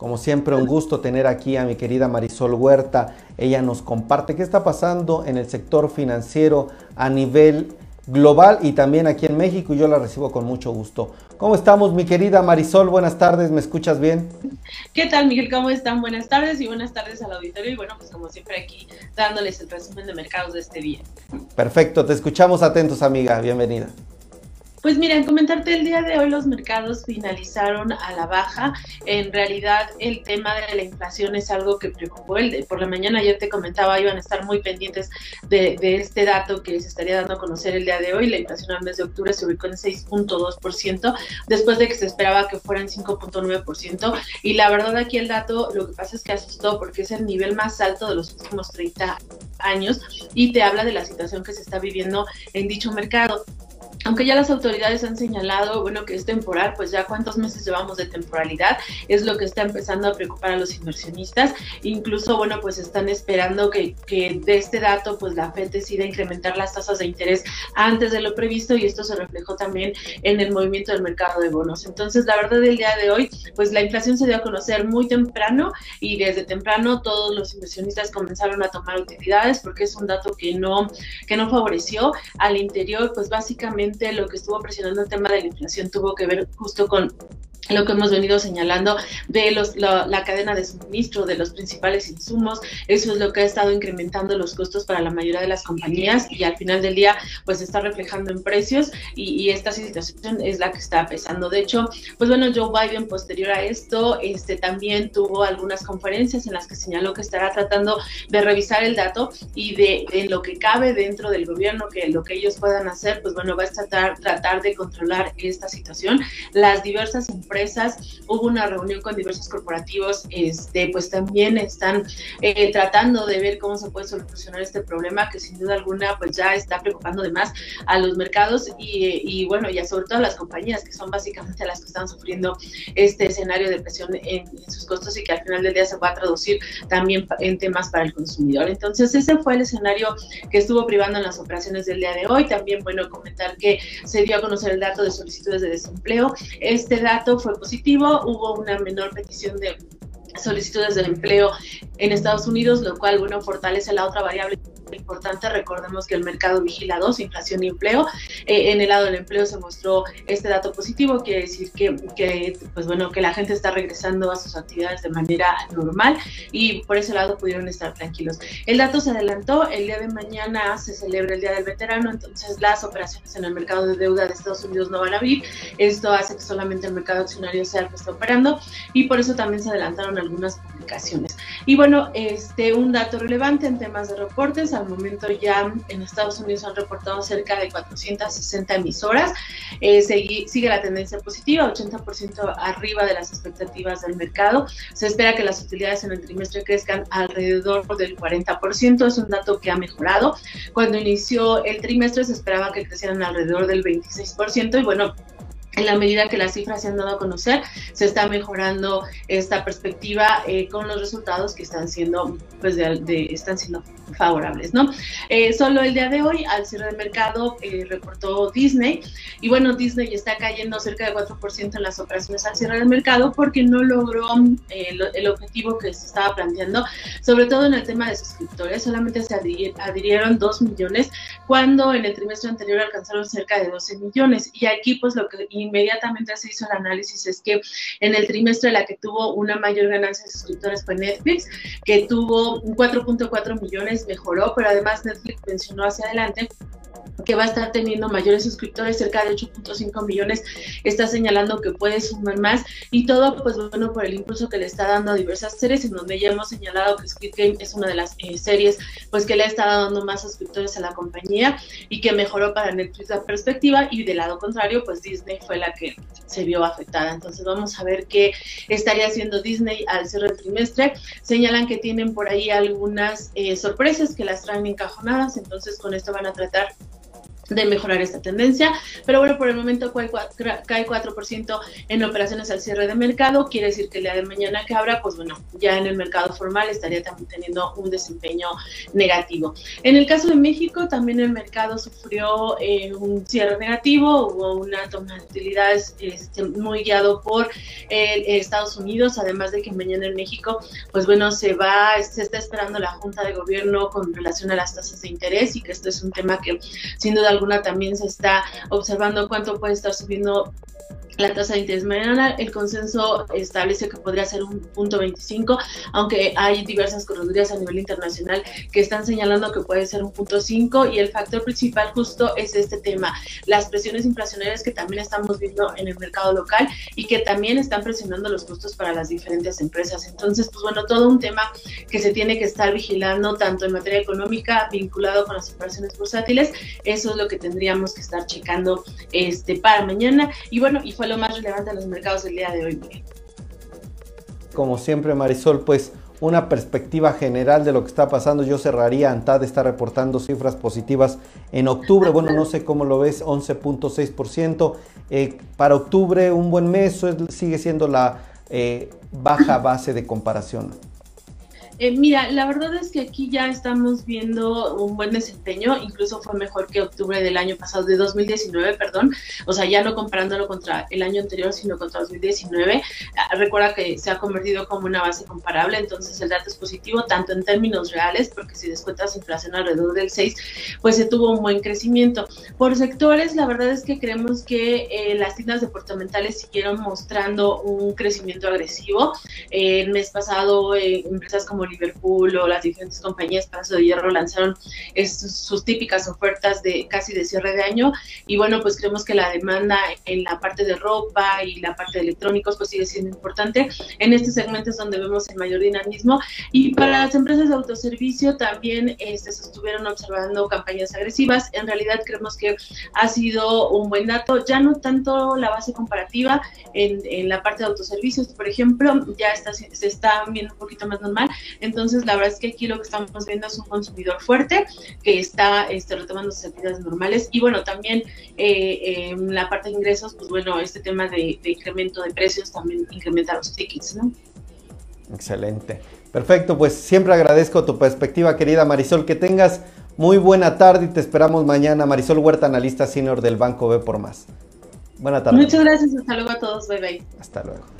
Como siempre, un gusto tener aquí a mi querida Marisol Huerta. Ella nos comparte qué está pasando en el sector financiero a nivel global y también aquí en México y yo la recibo con mucho gusto. ¿Cómo estamos, mi querida Marisol? Buenas tardes, ¿me escuchas bien? ¿Qué tal, Miguel? ¿Cómo están? Buenas tardes y buenas tardes al auditorio y bueno, pues como siempre aquí dándoles el resumen de mercados de este día. Perfecto, te escuchamos atentos, amiga. Bienvenida. Pues mira, comentarte el día de hoy los mercados finalizaron a la baja. En realidad el tema de la inflación es algo que preocupó. El de, por la mañana ayer te comentaba, iban a estar muy pendientes de, este dato que se estaría dando a conocer el día de hoy. La inflación al mes de octubre se ubicó en 6.2%, después de que se esperaba que fuera en 5.9%. Y la verdad aquí el dato lo que pasa es que asustó porque es el nivel más alto de los últimos 30 años y te habla de la situación que se está viviendo en dicho mercado aunque ya las autoridades han señalado, bueno, que es temporal, pues ya cuántos meses llevamos de temporalidad, es lo que está empezando a preocupar a los inversionistas. Incluso, bueno, pues están esperando que, que de este dato, pues la FED decida incrementar las tasas de interés antes de lo previsto y esto se reflejó también en el movimiento del mercado de bonos. Entonces, la verdad del día de hoy, pues la inflación se dio a conocer muy temprano y desde temprano todos los inversionistas comenzaron a tomar utilidades porque es un dato que no, que no favoreció al interior, pues básicamente lo que estuvo presionando el tema de la inflación tuvo que ver justo con lo que hemos venido señalando de los, la, cadena de suministro de los principales insumos, eso es lo que ha estado incrementando los costos para la mayoría de las compañías y al final del día pues está reflejando en precios y, esta situación es la que está pesando. De hecho, pues bueno, Joe Biden posterior a esto este, también tuvo algunas conferencias en las que señaló que estará tratando de revisar el dato y de, lo que cabe dentro del gobierno, que lo que ellos puedan hacer, pues bueno, va a tratar, tratar de controlar esta situación. Las diversas empresas hubo una reunión con diversos corporativos, este, pues también están eh, tratando de ver cómo se puede solucionar este problema que sin duda alguna pues ya está preocupando de más a los mercados y, bueno, ya sobre todo a las compañías que son básicamente las que están sufriendo este escenario de presión en, sus costos y que al final del día se va a traducir también en temas para el consumidor. Entonces ese fue el escenario que estuvo privando en las operaciones del día de hoy. También, bueno, comentar que se dio a conocer el dato de solicitudes de desempleo. Este dato fue positivo, hubo una menor petición de solicitudes de empleo en Estados Unidos, lo cual, bueno, fortalece la otra variable importante. Recordemos que el mercado vigila dos, inflación y empleo. Eh, en el lado del empleo se mostró este dato positivo, quiere decir que, que, pues bueno, que la gente está regresando a sus actividades de manera normal y por ese lado pudieron estar tranquilos. El dato se adelantó, el día de mañana se celebra el Día del Veterano, entonces las operaciones en el mercado de deuda de Estados Unidos no van a abrir. Esto hace que solamente el mercado accionario sea el que está operando y por eso también se adelantaron algunas publicaciones. Y bueno, este, un dato relevante en temas de reportes, al momento ya en Estados Unidos han reportado cerca de 460 emisoras. Eh, sigue, la tendencia positiva, 80% arriba de las expectativas del mercado. Se espera que las utilidades en el trimestre crezcan alrededor del 40%, es un dato que ha mejorado. Cuando inició el trimestre se esperaba que crecieran alrededor del 26% y bueno, en la medida que las cifras se han dado a conocer, se está mejorando esta perspectiva eh, con los resultados que están siendo, pues, de, están siendo favorables, ¿no? Eh, solo el día de hoy, al cierre del mercado, eh, reportó Disney, y bueno, Disney está cayendo cerca de 4% en las operaciones al cierre del mercado porque no logró el objetivo que se estaba planteando, sobre todo en el tema de suscriptores, solamente se adhirieron 2 millones, cuando en el trimestre anterior alcanzaron cerca de 12 millones, y aquí pues lo que inmediatamente se hizo el análisis es que en el trimestre la que tuvo una mayor ganancia de suscriptores fue Netflix, que tuvo 4.4 millones, mejoró, pero además Netflix mencionó hacia adelante que va a estar teniendo mayores suscriptores, cerca de 8.5 millones, está señalando que puede sumar más y todo pues bueno por el impulso que le está dando a diversas series en donde ya hemos señalado que Squid Game es una de las eh, series pues que le estado dando más suscriptores a la compañía y que mejoró para Netflix la perspectiva y del lado contrario pues Disney fue la que se vio afectada. Entonces vamos a ver qué estaría haciendo Disney al cierre del trimestre. Señalan que tienen por ahí algunas eh, sorpresas que las traen encajonadas, entonces con esto van a tratar de mejorar esta tendencia, pero bueno, por el momento cae 4% en operaciones al cierre de mercado, quiere decir que el día de mañana que abra, pues bueno, ya en el mercado formal estaría también teniendo un desempeño negativo. En el caso de México, también el mercado sufrió eh, un cierre negativo, hubo una toma este, muy guiado por eh, Estados Unidos, además de que mañana en México, pues bueno, se va, se está esperando la Junta de Gobierno con relación a las tasas de interés y que esto es un tema que sin duda alguna también se está observando cuánto puede estar subiendo la tasa de interés mañana. El consenso establece que podría ser un punto 25, aunque hay diversas corredurías a nivel internacional que están señalando que puede ser un punto 5 y el factor principal justo es este tema, las presiones inflacionarias que también estamos viendo en el mercado local y que también están presionando los costos para las diferentes empresas. Entonces, pues bueno, todo un tema que se tiene que estar vigilando tanto en materia económica vinculado con las operaciones bursátiles, eso es lo que tendríamos que estar checando este para mañana y bueno, y fue lo más relevante en los mercados del día de hoy. Como siempre, Marisol, pues una perspectiva general de lo que está pasando. Yo cerraría, ANTAD está reportando cifras positivas en octubre. Bueno, no sé cómo lo ves, 11.6%. Eh, para octubre, un buen mes, sigue siendo la eh, baja base de comparación. Eh, mira, la verdad es que aquí ya estamos viendo un buen desempeño, incluso fue mejor que octubre del año pasado, de 2019, perdón, o sea, ya no comparándolo contra el año anterior, sino contra 2019. Ah, recuerda que se ha convertido como una base comparable, entonces el dato es positivo, tanto en términos reales, porque si descuentas inflación alrededor del 6, pues se tuvo un buen crecimiento. Por sectores, la verdad es que creemos que eh, las tiendas departamentales siguieron mostrando un crecimiento agresivo. Eh, el mes pasado, empresas como Liverpool o las diferentes compañías Paso de Hierro lanzaron sus típicas ofertas de casi de cierre de año y bueno, pues creemos que la demanda en la parte de ropa y la parte de electrónicos pues sigue siendo importante. En este segmento es donde vemos el mayor dinamismo y para las empresas de autoservicio también este, se estuvieron observando campañas agresivas. En realidad creemos que ha sido un buen dato, ya no tanto la base comparativa en, en la parte de autoservicios, por ejemplo, ya está, se está viendo un poquito más normal, entonces, la verdad es que aquí lo que estamos viendo es un consumidor fuerte que está este, retomando sus actividades normales. Y bueno, también eh, en la parte de ingresos, pues bueno, este tema de, incremento de precios también incrementa los tickets, ¿no? Excelente. Perfecto, pues siempre agradezco tu perspectiva, querida Marisol. Que tengas muy buena tarde y te esperamos mañana. Marisol Huerta, analista senior del Banco B por más. Buena tarde. Muchas gracias, hasta luego a todos, bye bye. Hasta luego.